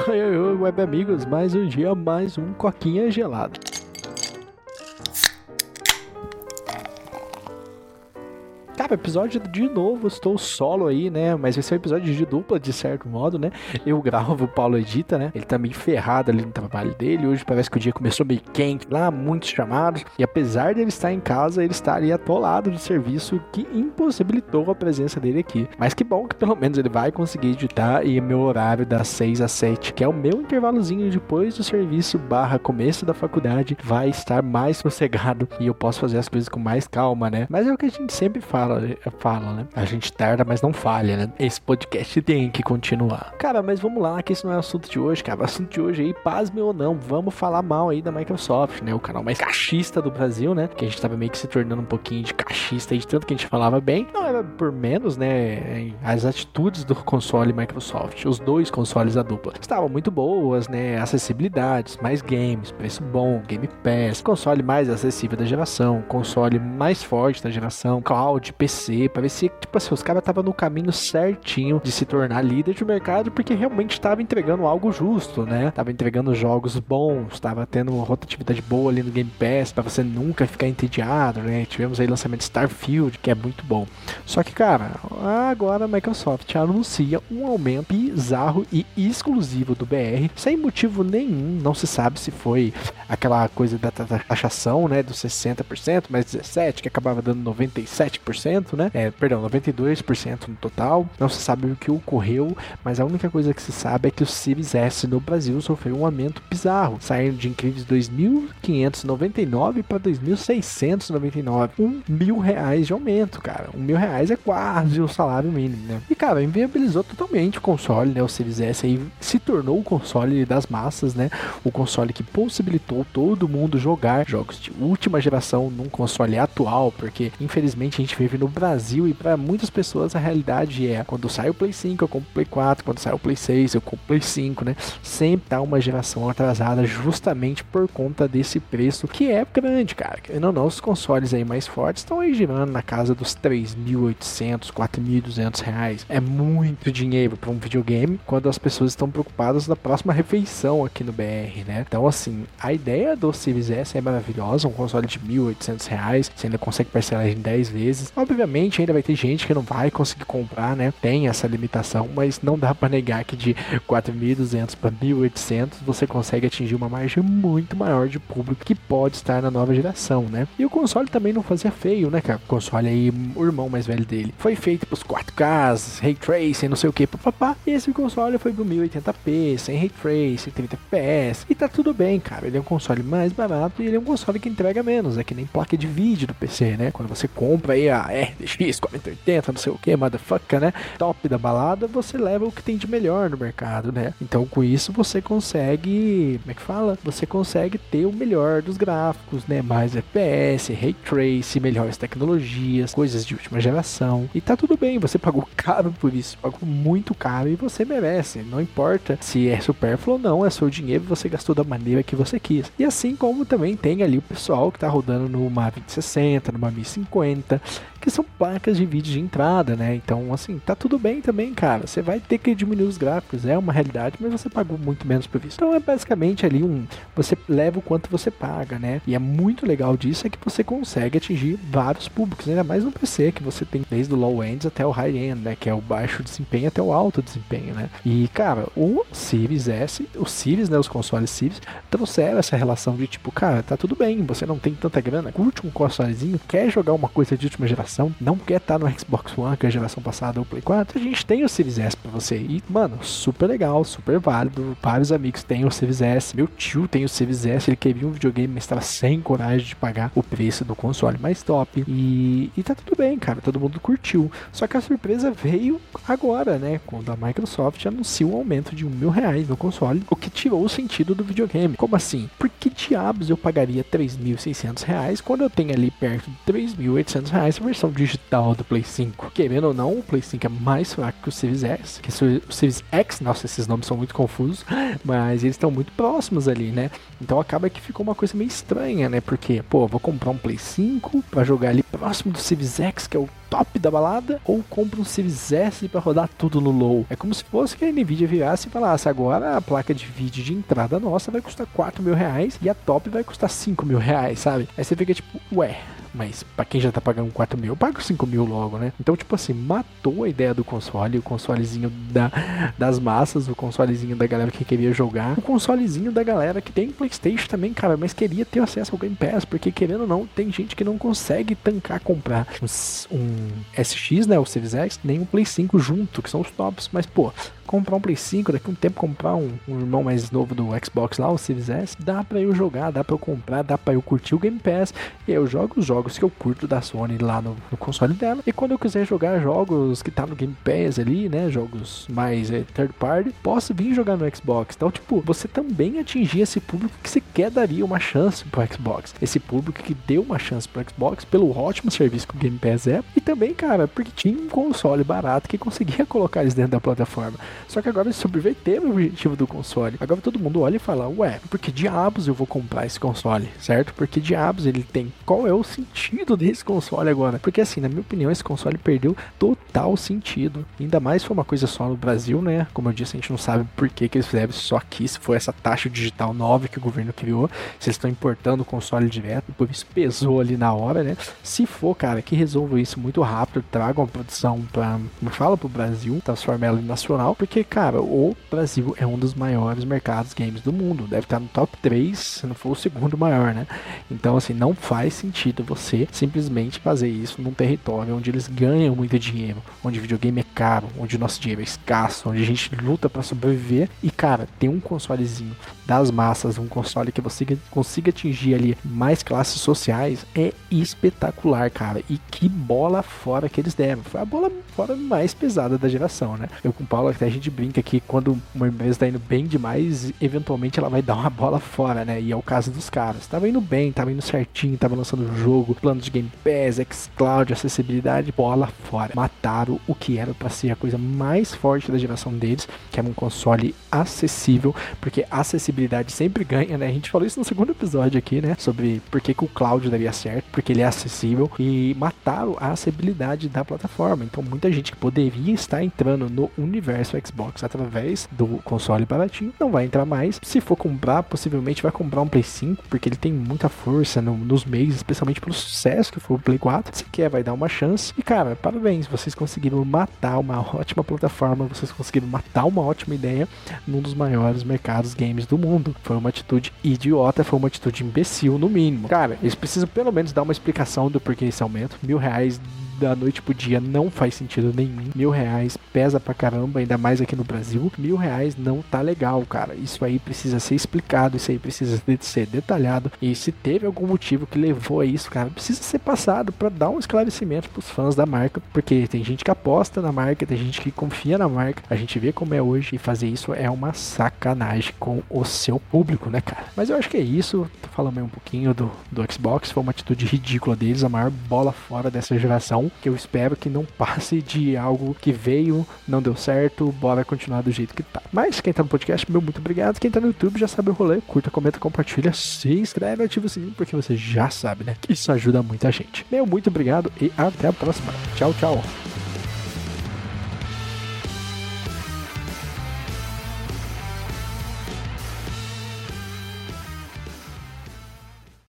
Oi, web amigos, mais um dia, mais um coquinha gelado. Episódio de novo, estou solo aí, né? Mas vai ser um episódio de dupla, de certo modo, né? Eu gravo, o Paulo edita, né? Ele tá meio ferrado ali no trabalho dele. Hoje parece que o dia começou meio quente lá, muitos chamados. E apesar de ele estar em casa, ele está ali atolado de serviço que impossibilitou a presença dele aqui. Mas que bom que pelo menos ele vai conseguir editar e meu horário das 6 às 7, que é o meu intervalozinho depois do serviço barra começo da faculdade, vai estar mais sossegado e eu posso fazer as coisas com mais calma, né? Mas é o que a gente sempre fala fala, né? A gente tarda, mas não falha, né? Esse podcast tem que continuar. Cara, mas vamos lá, que esse não é o assunto de hoje, cara. O assunto de hoje aí, pasme ou não, vamos falar mal aí da Microsoft, né? O canal mais cachista do Brasil, né? Que a gente tava meio que se tornando um pouquinho de cachista aí, de tanto que a gente falava bem. Não era por menos, né? As atitudes do console Microsoft, os dois consoles da dupla, estavam muito boas, né? Acessibilidades, mais games, preço bom, Game Pass, console mais acessível da geração, console mais forte da geração, cloud, PC, parecia que, tipo assim, os caras estavam no caminho certinho de se tornar líder de mercado, porque realmente estava entregando algo justo, né? Tava entregando jogos bons, estava tendo uma rotatividade boa ali no Game Pass, pra você nunca ficar entediado, né? Tivemos aí lançamento de Starfield, que é muito bom. Só que, cara, agora a Microsoft anuncia um aumento bizarro e exclusivo do BR, sem motivo nenhum, não se sabe se foi aquela coisa da taxação, né, dos 60%, mais 17%, que acabava dando 97%, né? É, perdão, 92% no total. Não se sabe o que ocorreu, mas a única coisa que se sabe é que o Series S no Brasil sofreu um aumento bizarro, saindo de incríveis 2.599 para 2.699. Um mil reais de aumento, cara. Um mil reais é quase o salário mínimo, né? E, cara, inviabilizou totalmente o console, né? O Series S aí se tornou o console das massas, né? O console que possibilitou todo mundo jogar jogos de última geração num console atual, porque infelizmente a gente vive no Brasil e para muitas pessoas a realidade é quando sai o Play 5 eu compro o Play 4, quando sai o Play 6 eu compro o Play 5, né? Sempre tá uma geração atrasada justamente por conta desse preço que é grande, cara. Não, não, os consoles aí mais fortes estão aí girando na casa dos 3.800, 4.200 reais. É muito dinheiro para um videogame quando as pessoas estão preocupadas da próxima refeição aqui no BR, né? Então, assim, a ideia do Series S é maravilhosa, um console de 1.800 reais, você ainda consegue parcelar em 10 vezes. Ainda vai ter gente que não vai conseguir comprar, né? Tem essa limitação, mas não dá para negar que de 4.200 para 1.800 você consegue atingir uma margem muito maior de público que pode estar na nova geração, né? E o console também não fazia feio, né, cara? O console aí, o irmão mais velho dele, foi feito pros 4Ks, Ray Tracing, não sei o que, papapá. E esse console foi pro 1080p, sem Ray Tracing, 30 FPS. E tá tudo bem, cara. Ele é um console mais barato e ele é um console que entrega menos. É que nem placa de vídeo do PC, né? Quando você compra aí a RDX 4080, não sei o que, motherfucker, né? Top da balada, você leva o que tem de melhor no mercado, né? Então com isso você consegue, como é que fala? Você consegue ter o melhor dos gráficos, né? Mais FPS, Ray Trace, melhores tecnologias, coisas de última geração. E tá tudo bem, você pagou caro por isso, pagou muito caro e você merece. Não importa se é supérfluo ou não, é seu dinheiro, você gastou da maneira que você quis. E assim como também tem ali o pessoal que tá rodando numa 2060, numa 1050, que são placas de vídeo de entrada, né? Então, assim, tá tudo bem também, cara. Você vai ter que diminuir os gráficos, é uma realidade, mas você pagou muito menos por isso. Então, é basicamente ali um. Você leva o quanto você paga, né? E é muito legal disso é que você consegue atingir vários públicos, ainda mais no PC, que você tem desde o low end até o high end, né? Que é o baixo desempenho até o alto desempenho, né? E, cara, o Series S, o Series, né? Os consoles Series, trouxeram essa relação de tipo, cara, tá tudo bem, você não tem tanta grana, curte um consolezinho, quer jogar uma coisa de última geração geração, não quer estar tá no Xbox One, que é a geração passada, ou Play 4, a gente tem o Series S pra você. E, mano, super legal, super válido. Vários amigos têm o Series S. Meu tio tem o Series S, ele queria um videogame, mas estava sem coragem de pagar o preço do console mais top. E, e tá tudo bem, cara, todo mundo curtiu. Só que a surpresa veio agora, né? Quando a Microsoft anunciou um aumento de um mil reais no console, o que tirou o sentido do videogame. Como assim? Por que diabos eu pagaria 3.600 reais quando eu tenho ali perto de 3.800 reais a versão versão digital do Play 5. Querendo ou não, o Play 5 é mais fraco que o Series X, que o Series X, nossa, esses nomes são muito confusos, mas eles estão muito próximos ali, né? Então acaba que ficou uma coisa meio estranha, né? Porque, pô, vou comprar um Play 5 para jogar ali próximo do Series X, que é o top da balada, ou compra um Series S para rodar tudo no low. É como se fosse que a Nvidia virasse e falasse: agora a placa de vídeo de entrada nossa vai custar 4 mil reais e a top vai custar 5 mil reais, sabe? Aí você fica tipo, ué, mas para quem já tá pagando 4 mil, eu pago 5 mil logo, né? Então, tipo assim, matou a ideia do console, o consolezinho da, das massas, o consolezinho da galera que queria jogar, o consolezinho da galera que tem Playstation também, cara, mas queria ter acesso ao Game Pass, porque querendo ou não, tem gente que não consegue tancar comprar um, um SX, né, o Series X, nem um Play 5 junto, que são os tops, mas pô, comprar um Play 5, daqui a um tempo comprar um, um irmão mais novo do Xbox lá, o Series S, dá pra eu jogar, dá pra eu comprar, dá pra eu curtir o Game Pass. E eu jogo os jogos que eu curto da Sony lá no, no console dela. E quando eu quiser jogar jogos que tá no Game Pass ali, né, jogos mais é, third party, posso vir jogar no Xbox. Então, tipo, você também atingir esse público que você quer daria uma chance pro Xbox. Esse público que deu uma chance pro Xbox pelo ótimo serviço que o Game Pass é. E também, cara, porque tinha um console barato que conseguia colocar eles dentro da plataforma. Só que agora eles subverteram o objetivo do console. Agora todo mundo olha e fala, ué, por que diabos eu vou comprar esse console, certo? Porque diabos ele tem? Qual é o sentido desse console agora? Porque assim, na minha opinião, esse console perdeu total sentido. Ainda mais foi uma coisa só no Brasil, né? Como eu disse, a gente não sabe por que, que eles fizeram só aqui, se foi essa taxa digital nova que o governo criou, se eles estão importando o console direto, por isso pesou ali na hora, né? Se for, cara, que resolva isso muito rápido, traga uma produção pra, me fala pro Brasil, transforma ela em nacional, porque cara, o Brasil é um dos maiores mercados games do mundo. Deve estar no top 3, se não for o segundo maior, né? Então, assim, não faz sentido você simplesmente fazer isso num território onde eles ganham muito dinheiro, onde videogame é caro, onde nosso dinheiro é escasso, onde a gente luta para sobreviver. E, cara, tem um consolezinho das massas, um console que você consiga atingir ali mais classes sociais, é espetacular, cara. E que bola fora que eles deram. Foi a bola fora mais pesada da geração, né? Eu com o Paulo até a gente brinca que quando uma empresa tá indo bem demais, eventualmente ela vai dar uma bola fora, né? E é o caso dos caras. Tava indo bem, tava indo certinho, tava lançando o jogo, plano de Game Pass, xCloud, acessibilidade, bola fora. Mataram o que era para ser a coisa mais forte da geração deles, que era um console acessível, porque acessibilidade sempre ganha, né? A gente falou isso no segundo episódio aqui, né? Sobre por que, que o cloud daria certo, porque ele é acessível e mataram a acessibilidade da plataforma. Então muita gente que poderia estar entrando no universo Xbox através do console baratinho não vai entrar mais. Se for comprar, possivelmente vai comprar um Play 5, porque ele tem muita força no, nos meios, especialmente pelo sucesso que foi o Play 4. Se quer, vai dar uma chance. E cara, parabéns, vocês conseguiram matar uma ótima plataforma, vocês conseguiram matar uma ótima ideia num dos maiores mercados games do mundo. Foi uma atitude idiota, foi uma atitude imbecil, no mínimo. Cara, eles precisam pelo menos dar uma explicação do porquê esse aumento. Mil reais da noite pro dia não faz sentido nenhum. Mil reais pesa pra caramba, ainda mais aqui no Brasil. Mil reais não tá legal, cara. Isso aí precisa ser explicado, isso aí precisa ser detalhado. E se teve algum motivo que levou a isso, cara, precisa ser passado para dar um esclarecimento pros fãs da marca, porque tem gente que aposta na marca, tem gente que confia na marca. A gente vê como é hoje e fazer isso é uma sacanagem com o seu público, né, cara? Mas eu acho que é isso. Tô falando aí um pouquinho do, do Xbox, foi uma atitude ridícula deles, a maior bola fora dessa geração que eu espero que não passe de algo que veio, não deu certo, bora continuar do jeito que tá. Mas quem tá no podcast, meu muito obrigado. Quem tá no YouTube já sabe o rolê, curta, comenta, compartilha, se inscreve, ativa o sininho, porque você já sabe, né? Que isso ajuda muita gente. Meu muito obrigado e até a próxima. Tchau, tchau.